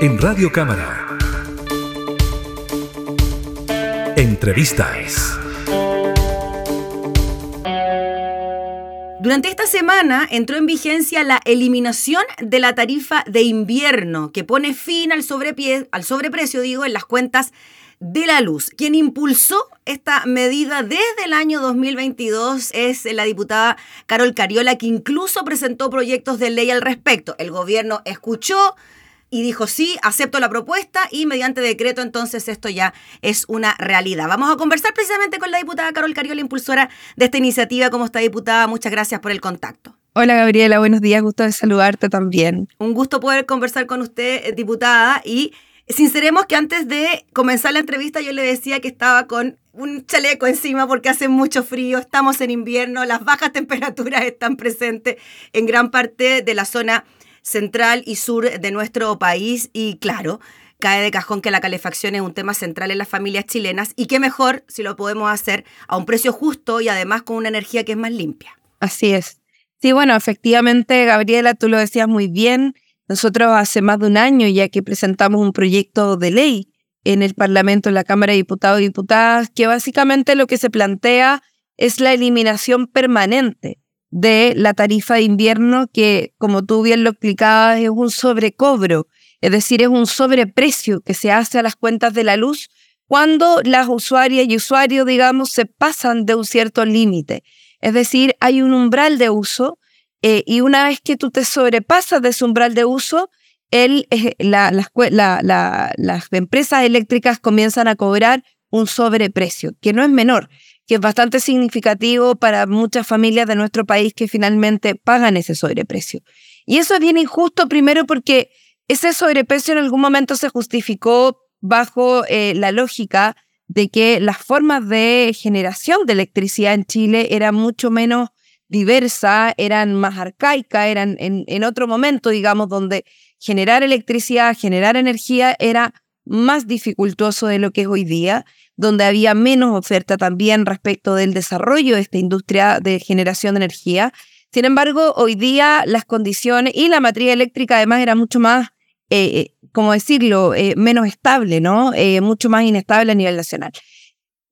en Radio Cámara. Entrevistas. Durante esta semana entró en vigencia la eliminación de la tarifa de invierno que pone fin al, al sobreprecio digo, en las cuentas de la luz. Quien impulsó esta medida desde el año 2022 es la diputada Carol Cariola, que incluso presentó proyectos de ley al respecto. El gobierno escuchó y dijo sí, acepto la propuesta y mediante decreto entonces esto ya es una realidad. Vamos a conversar precisamente con la diputada Carol Cariola, impulsora de esta iniciativa. ¿Cómo está diputada? Muchas gracias por el contacto. Hola Gabriela, buenos días, gusto de saludarte también. Un gusto poder conversar con usted, diputada, y Sinceremos que antes de comenzar la entrevista yo le decía que estaba con un chaleco encima porque hace mucho frío, estamos en invierno, las bajas temperaturas están presentes en gran parte de la zona central y sur de nuestro país y claro, cae de cajón que la calefacción es un tema central en las familias chilenas y qué mejor si lo podemos hacer a un precio justo y además con una energía que es más limpia. Así es. Sí, bueno, efectivamente, Gabriela, tú lo decías muy bien. Nosotros hace más de un año ya que presentamos un proyecto de ley en el Parlamento, en la Cámara de Diputados y Diputadas, que básicamente lo que se plantea es la eliminación permanente de la tarifa de invierno, que como tú bien lo explicabas, es un sobrecobro, es decir, es un sobreprecio que se hace a las cuentas de la luz cuando las usuarias y usuarios, digamos, se pasan de un cierto límite. Es decir, hay un umbral de uso eh, y una vez que tú te sobrepasas de ese umbral de uso, el, eh, las empresas eléctricas comienzan a cobrar un sobreprecio, que no es menor, que es bastante significativo para muchas familias de nuestro país que finalmente pagan ese sobreprecio. Y eso es bien injusto, primero porque ese sobreprecio en algún momento se justificó bajo eh, la lógica de que las formas de generación de electricidad en Chile eran mucho menos diversa, eran más arcaicas, eran en otro momento, digamos, donde generar electricidad, generar energía era más dificultoso de lo que es hoy día, donde había menos oferta también respecto del desarrollo de esta industria de generación de energía. Sin embargo, hoy día las condiciones y la materia eléctrica además era mucho más, eh, eh como decirlo?, eh, menos estable, ¿no? Eh, mucho más inestable a nivel nacional.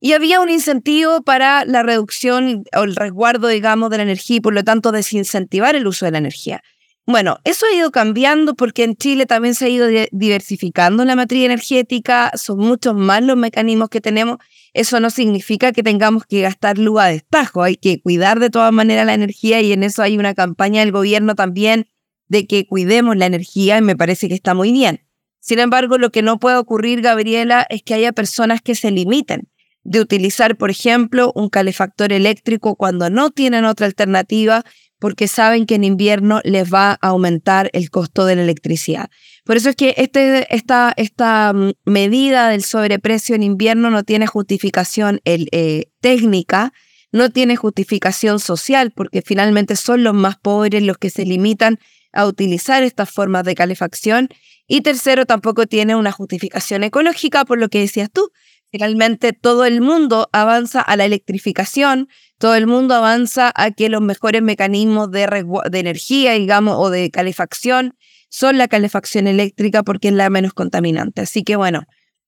Y había un incentivo para la reducción o el resguardo, digamos, de la energía y por lo tanto desincentivar el uso de la energía. Bueno, eso ha ido cambiando porque en Chile también se ha ido diversificando la materia energética, son muchos más los mecanismos que tenemos. Eso no significa que tengamos que gastar luz a destajo, hay que cuidar de todas maneras la energía y en eso hay una campaña del gobierno también de que cuidemos la energía y me parece que está muy bien. Sin embargo, lo que no puede ocurrir, Gabriela, es que haya personas que se limiten de utilizar, por ejemplo, un calefactor eléctrico cuando no tienen otra alternativa porque saben que en invierno les va a aumentar el costo de la electricidad. Por eso es que este, esta, mm, medida del sobreprecio en invierno no tiene justificación eh, técnica, no tiene justificación social, porque finalmente son los más pobres los que se limitan a utilizar estas formas de calefacción. Y tercero, tampoco tiene una justificación ecológica, por lo que decías tú, Finalmente, todo el mundo avanza a la electrificación, todo el mundo avanza a que los mejores mecanismos de, de energía, digamos, o de calefacción son la calefacción eléctrica porque es la menos contaminante. Así que bueno,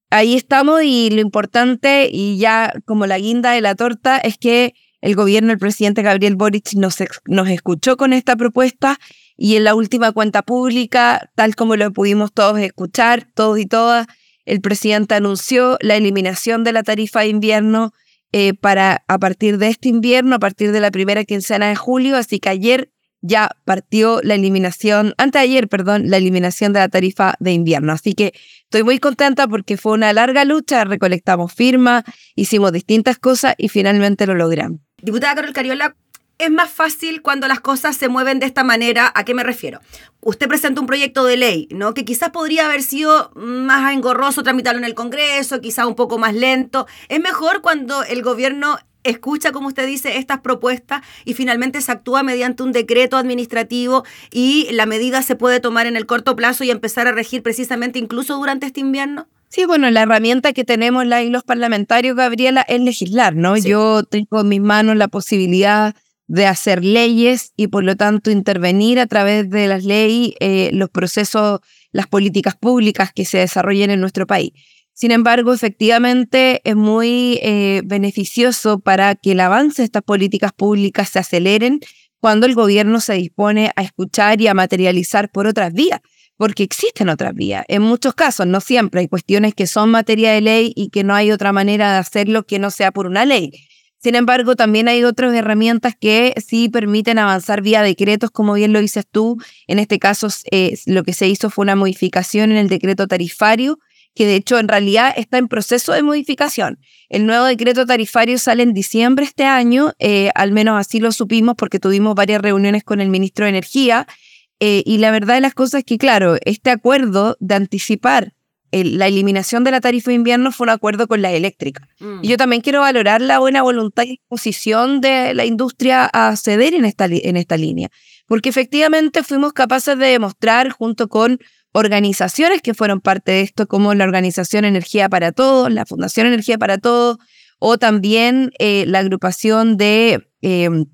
ahí estamos y lo importante y ya como la guinda de la torta es que el gobierno, el presidente Gabriel Boric nos, nos escuchó con esta propuesta y en la última cuenta pública, tal como lo pudimos todos escuchar, todos y todas, el presidente anunció la eliminación de la tarifa de invierno eh, para a partir de este invierno, a partir de la primera quincena de julio, así que ayer ya partió la eliminación, antes de ayer, perdón, la eliminación de la tarifa de invierno. Así que estoy muy contenta porque fue una larga lucha, recolectamos firmas, hicimos distintas cosas y finalmente lo logramos. Diputada Carol Cariola, es más fácil cuando las cosas se mueven de esta manera. ¿A qué me refiero? Usted presenta un proyecto de ley, ¿no? Que quizás podría haber sido más engorroso tramitarlo en el Congreso, quizás un poco más lento. Es mejor cuando el gobierno escucha, como usted dice, estas propuestas y finalmente se actúa mediante un decreto administrativo y la medida se puede tomar en el corto plazo y empezar a regir precisamente incluso durante este invierno? Sí, bueno, la herramienta que tenemos la, los parlamentarios, Gabriela, es legislar, ¿no? Yo tengo en mis manos la posibilidad de hacer leyes y por lo tanto intervenir a través de las leyes eh, los procesos, las políticas públicas que se desarrollen en nuestro país. Sin embargo, efectivamente es muy eh, beneficioso para que el avance de estas políticas públicas se aceleren cuando el gobierno se dispone a escuchar y a materializar por otras vías, porque existen otras vías. En muchos casos, no siempre, hay cuestiones que son materia de ley y que no hay otra manera de hacerlo que no sea por una ley. Sin embargo, también hay otras herramientas que sí permiten avanzar vía decretos, como bien lo dices tú. En este caso, eh, lo que se hizo fue una modificación en el decreto tarifario, que de hecho en realidad está en proceso de modificación. El nuevo decreto tarifario sale en diciembre este año, eh, al menos así lo supimos porque tuvimos varias reuniones con el ministro de Energía. Eh, y la verdad de las cosas es que, claro, este acuerdo de anticipar la eliminación de la tarifa de invierno fue un acuerdo con la eléctrica. Mm. Y yo también quiero valorar la buena voluntad y disposición de la industria a ceder en esta, en esta línea, porque efectivamente fuimos capaces de demostrar junto con organizaciones que fueron parte de esto, como la Organización Energía para Todos, la Fundación Energía para Todos, o también eh, la agrupación de, de,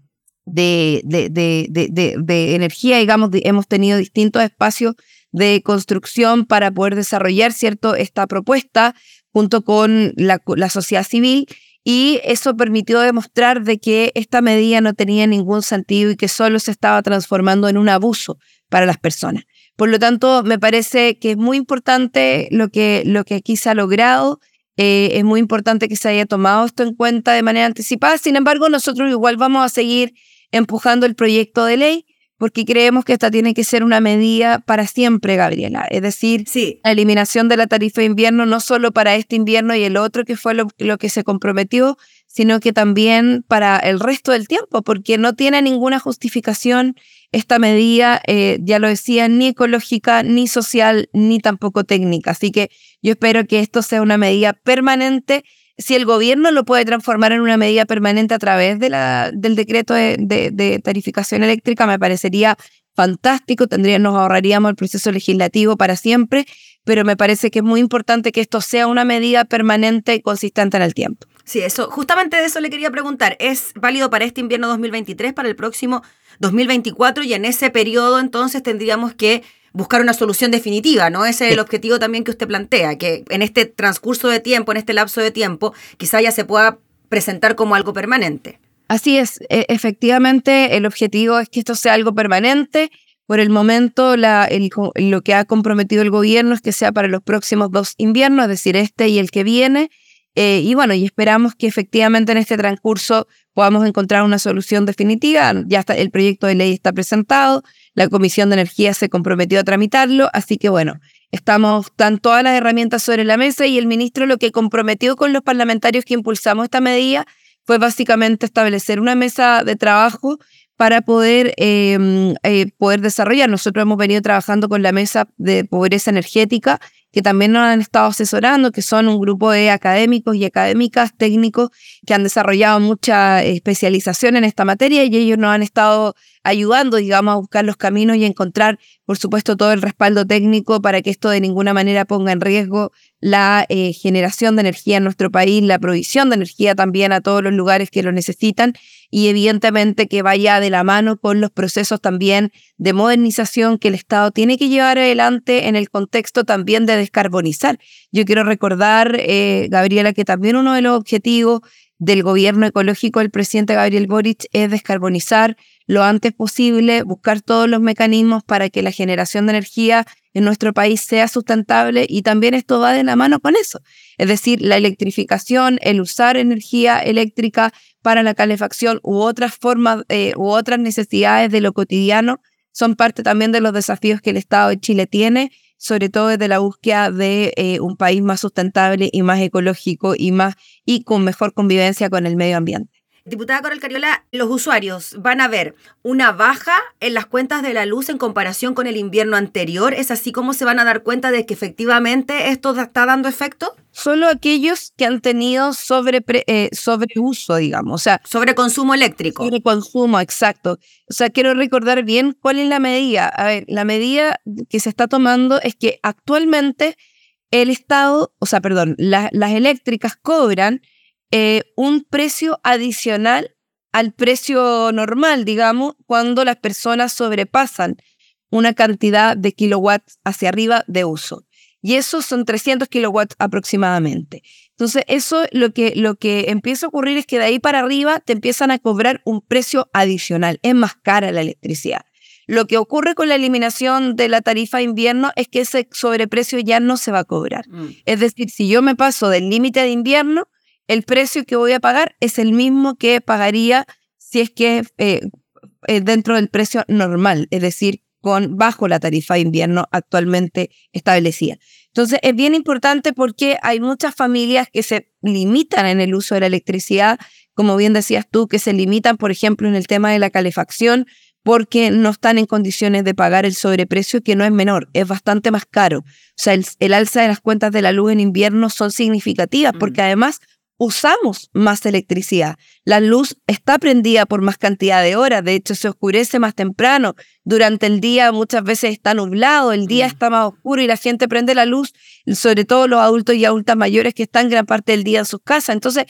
de, de, de, energía, digamos, hemos tenido distintos espacios de construcción para poder desarrollar cierto esta propuesta junto con la, sociedad civil y eso permitió demostrar de que esta medida no tenía ningún sentido y que solo se estaba transformando en un abuso para las personas. Por lo tanto, me parece que es muy importante lo que, lo que aquí se ha logrado. Eh, es muy importante que se haya tomado esto en cuenta de manera anticipada. Sin embargo, nosotros igual vamos a seguir empujando el proyecto de ley porque creemos que esta tiene que ser una medida para siempre, Gabriela. Es decir, la eliminación de la tarifa de invierno no solo para este invierno y el otro, que fue lo, que se comprometió, sino que también para el resto del tiempo, porque no tiene ninguna justificación esta medida, eh, ya lo decía, ni ecológica, ni social, ni tampoco técnica. Así que yo espero que esto sea una medida permanente si el gobierno lo puede transformar en una medida permanente a través de la, del decreto de, tarificación eléctrica, me parecería fantástico, tendría, nos ahorraríamos el proceso legislativo para siempre, pero me parece que es muy importante que esto sea una medida permanente y consistente en el tiempo. Sí, eso, justamente de eso le quería preguntar. ¿Es válido para este invierno 2023, para el próximo 2024? Y en ese periodo entonces tendríamos que buscar una solución definitiva, ¿no? Ese es el objetivo también que usted plantea, que en este transcurso de tiempo, en este lapso de tiempo, quizá ya se pueda presentar como algo permanente. Así es, e, efectivamente el objetivo es que esto sea algo permanente. Por el momento, la, lo que ha comprometido el gobierno es que sea para los próximos dos inviernos, es decir, este y el que viene. Eh, y bueno, y esperamos que efectivamente en este transcurso podamos encontrar una solución definitiva. Ya está, el proyecto de ley está presentado, la Comisión de Energía se comprometió a tramitarlo, así que bueno, estamos, están todas las herramientas sobre la mesa y el ministro lo que comprometió con los parlamentarios que impulsamos esta medida fue básicamente establecer una mesa de trabajo para poder, em, eh, poder desarrollar. Nosotros hemos venido trabajando con la mesa de pobreza energética que también nos han estado asesorando, que son un grupo de académicos y académicas técnicos que han desarrollado mucha especialización en esta materia y ellos nos han estado ayudando, digamos, a buscar los caminos y encontrar, por supuesto, todo el respaldo técnico para que esto de ninguna manera ponga en riesgo la eh, generación de energía en nuestro país, la provisión de energía también a todos los lugares que lo necesitan y evidentemente que vaya de la mano con los procesos también de modernización que el Estado tiene que llevar adelante en el contexto también de descarbonizar. Yo quiero recordar, eh, Gabriela, que también uno de los objetivos del gobierno ecológico del presidente Gabriel Boric es descarbonizar lo antes posible, buscar todos los mecanismos para que la generación de energía en nuestro país sea sustentable y también esto va de la mano con eso. Es decir, la electrificación, el usar energía eléctrica para la calefacción u otras formas eh, u otras necesidades de lo cotidiano son parte también de los desafíos que el Estado de Chile tiene, sobre todo desde la búsqueda de eh, un país más sustentable y más ecológico y más y con mejor convivencia con el medio ambiente. Diputada Coral Cariola, los usuarios van a ver una baja en las cuentas de la luz en comparación con el invierno anterior. ¿Es así como se van a dar cuenta de que efectivamente esto está dando efecto? Solo aquellos que han tenido sobre, eh, sobreuso, digamos. O sea, sobre consumo eléctrico. Sobre consumo, exacto. O sea, quiero recordar bien cuál es la medida. A ver, la medida que se está tomando es que actualmente el Estado, o sea, perdón, las eléctricas cobran eh, un precio adicional al precio normal, digamos, cuando las personas sobrepasan una cantidad de kilowatts hacia arriba de uso. Y eso son 300 kilowatts aproximadamente. Entonces, eso lo que, lo que empieza a ocurrir es que de ahí para arriba te empiezan a cobrar un precio adicional. Es más cara la electricidad. Lo que ocurre con la eliminación de la tarifa de invierno es que ese sobreprecio ya no se va a cobrar. Mm. Es decir, si yo me paso del límite de invierno, el precio que voy a pagar es el mismo que pagaría si es que eh, eh, dentro del precio normal, es decir, con bajo la tarifa de invierno actualmente establecida. Entonces, es bien importante porque hay muchas familias que se limitan en el uso de la electricidad, como bien decías tú, que se limitan, por ejemplo, en el tema de la calefacción, porque no están en condiciones de pagar el sobreprecio, que no es menor, es bastante más caro. O sea, el, alza de las cuentas de la luz en invierno son significativas, porque además usamos más electricidad. La luz está prendida por más cantidad de horas, de hecho se oscurece más temprano. Durante el día muchas veces está nublado, el día mm. está más oscuro y la gente prende la luz, sobre todo los adultos y adultas mayores que están gran parte del día en sus casas. Entonces,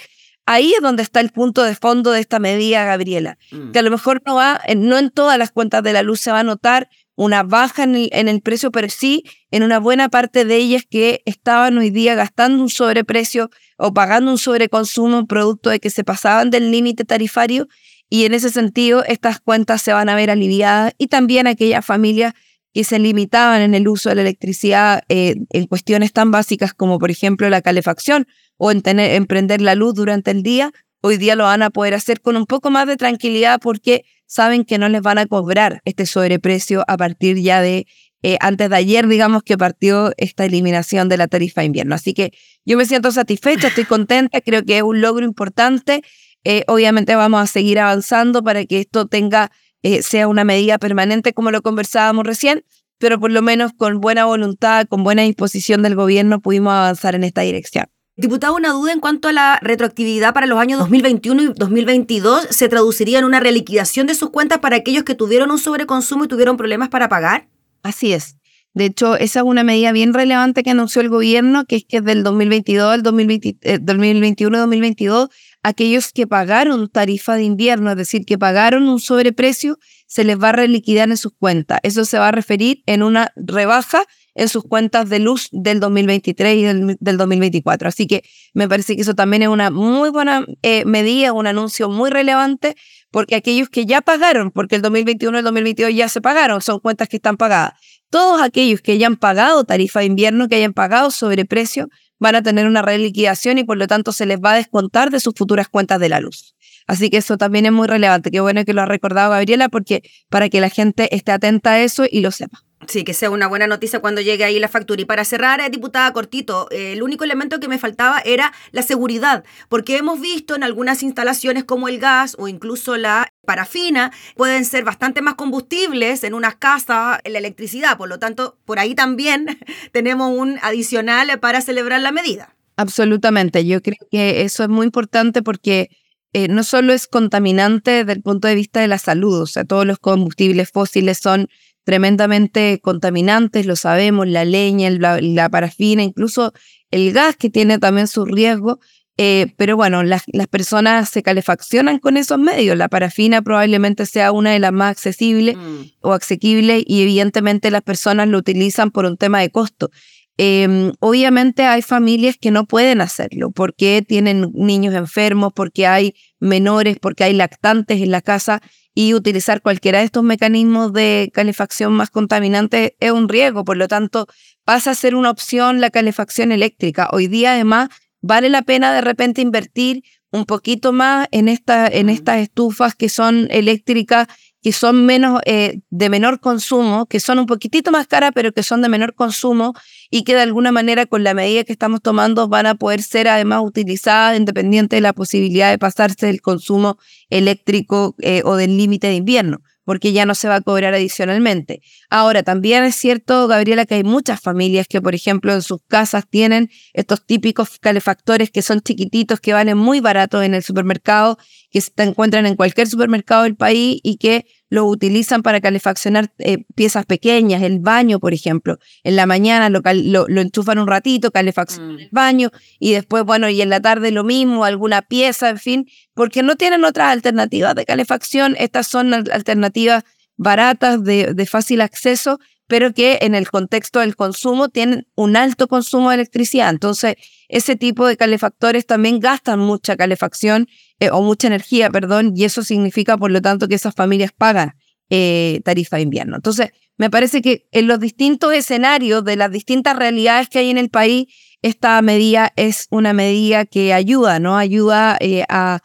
Ahí es donde está el punto de fondo de esta medida, Gabriela, mm. que a lo mejor no va, no en todas las cuentas de la luz se va a notar una baja en el, en el precio, pero sí en una buena parte de ellas que estaban hoy día gastando un sobreprecio o pagando un sobreconsumo producto de que se pasaban del límite tarifario. Y en ese sentido estas cuentas se van a ver aliviadas y también aquellas familias que se limitaban en el uso de la electricidad eh, en cuestiones tan básicas como por ejemplo la calefacción o en, tener, en la luz durante el día, hoy día lo van a poder hacer con un poco más de tranquilidad porque saben que no les van a cobrar este sobreprecio a partir ya de eh, antes de ayer, digamos que partió esta eliminación de la tarifa de invierno. Así que yo me siento satisfecha, estoy contenta, creo que es un logro importante. Eh, obviamente vamos a seguir avanzando para que esto tenga eh, sea una medida permanente como lo conversábamos recién, pero por lo menos con buena voluntad, con buena disposición del gobierno pudimos avanzar en esta dirección. Diputado, una duda en cuanto a la retroactividad para los años 2021 y 2022. ¿Se traduciría en una reliquidación de sus cuentas para aquellos que tuvieron un sobreconsumo y tuvieron problemas para pagar? Así es. De hecho, esa es una medida bien relevante que anunció el gobierno, que es que del 2022 al 2021-2022 aquellos que pagaron tarifa de invierno, es decir, que pagaron un sobreprecio, se les va a reliquidar en sus cuentas. Eso se va a referir en una rebaja en sus cuentas de luz del 2023 y del, 2024. Así que me parece que eso también es una muy buena eh, medida, un anuncio muy relevante, porque aquellos que ya pagaron, porque el 2021 y el 2022 ya se pagaron, son cuentas que están pagadas. Todos aquellos que hayan pagado tarifa de invierno, que hayan pagado sobreprecio, van a tener una reliquidación y por lo tanto se les va a descontar de sus futuras cuentas de la luz. Así que eso también es muy relevante. Qué bueno que lo ha recordado Gabriela, porque para que la gente esté atenta a eso y lo sepa. Sí, que sea una buena noticia cuando llegue ahí la factura. Y para cerrar, eh, diputada Cortito, eh, el único elemento que me faltaba era la seguridad, porque hemos visto en algunas instalaciones como el gas o incluso la parafina pueden ser bastante más combustibles en unas casas, la electricidad. Por lo tanto, por ahí también tenemos un adicional para celebrar la medida. Absolutamente. Yo creo que eso es muy importante porque eh, no solo es contaminante desde el punto de vista de la salud, o sea, todos los combustibles fósiles son tremendamente contaminantes, lo sabemos, la leña, la, parafina, incluso el gas que tiene también su riesgo. Eh, pero bueno, las, las, personas se calefaccionan con esos medios. La parafina probablemente sea una de las más accesibles mm. o asequibles y evidentemente las personas lo utilizan por un tema de costo. Em, obviamente hay familias que no pueden hacerlo porque tienen niños enfermos, porque hay menores, porque hay lactantes en la casa y utilizar cualquiera de estos mecanismos de calefacción más contaminante es un riesgo. Por lo tanto, pasa a ser una opción la calefacción eléctrica. Hoy día además vale la pena de repente invertir un poquito más en, esta, en estas estufas que son eléctricas que son menos, eh, de menor consumo, que son un poquitito más caras, pero que son de menor consumo y que de alguna manera con la medida que estamos tomando van a poder ser además utilizadas independiente de la posibilidad de pasarse del consumo eléctrico eh, o del límite de invierno porque ya no se va a cobrar adicionalmente. Ahora, también es cierto, Gabriela, que hay muchas familias que, por ejemplo, en sus casas tienen estos típicos calefactores que son chiquititos, que valen muy baratos en el supermercado, que se encuentran en cualquier supermercado del país y que lo utilizan para calefaccionar eh, piezas pequeñas, el baño, por ejemplo. En la mañana lo, lo, enchufan un ratito, calefaccionan mm. el baño y después, bueno, y en la tarde lo mismo, alguna pieza, en fin, porque no tienen otras alternativas de calefacción. Estas son alternativas baratas, de, de fácil acceso, pero que en el contexto del consumo tienen un alto consumo de electricidad. Entonces, ese tipo de calefactores también gastan mucha calefacción eh, o mucha energía, perdón, y eso significa, por lo tanto, que esas familias pagan eh, tarifa de invierno. Entonces, me parece que en los distintos escenarios de las distintas realidades que hay en el país, esta medida es una medida que ayuda, ¿no? Ayuda eh, a,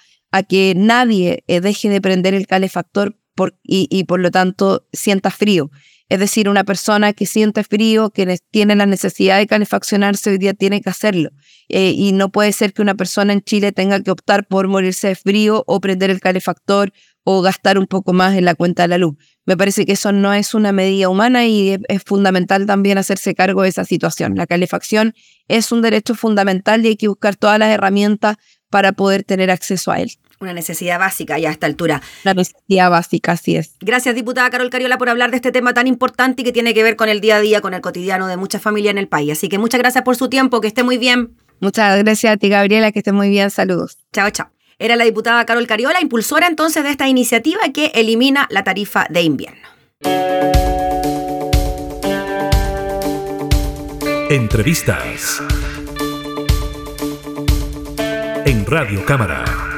que nadie deje de prender el calefactor y, y por lo tanto sienta frío. Es decir, una persona que siente frío, que tiene la necesidad de calefaccionarse, hoy día tiene que hacerlo. Eh, y no puede ser que una persona en Chile tenga que optar por morirse de frío o prender el calefactor o gastar un poco más en la cuenta de la luz. Me parece que eso no es una medida humana y es fundamental también hacerse cargo de esa situación. La calefacción es un derecho fundamental y hay que buscar todas las herramientas para poder tener acceso a él. Una necesidad básica ya a esta altura. La necesidad básica, así es. Gracias, diputada Carol Cariola, por hablar de este tema tan importante y que tiene que ver con el día a día, con el cotidiano de muchas familias en el país. Así que muchas gracias por su tiempo, que esté muy bien. Muchas gracias a ti, Gabriela, que esté muy bien. Saludos. Chao, chao. Era la diputada Carol Cariola, impulsora entonces de esta iniciativa que elimina la tarifa de invierno. Entrevistas en Radio Cámara.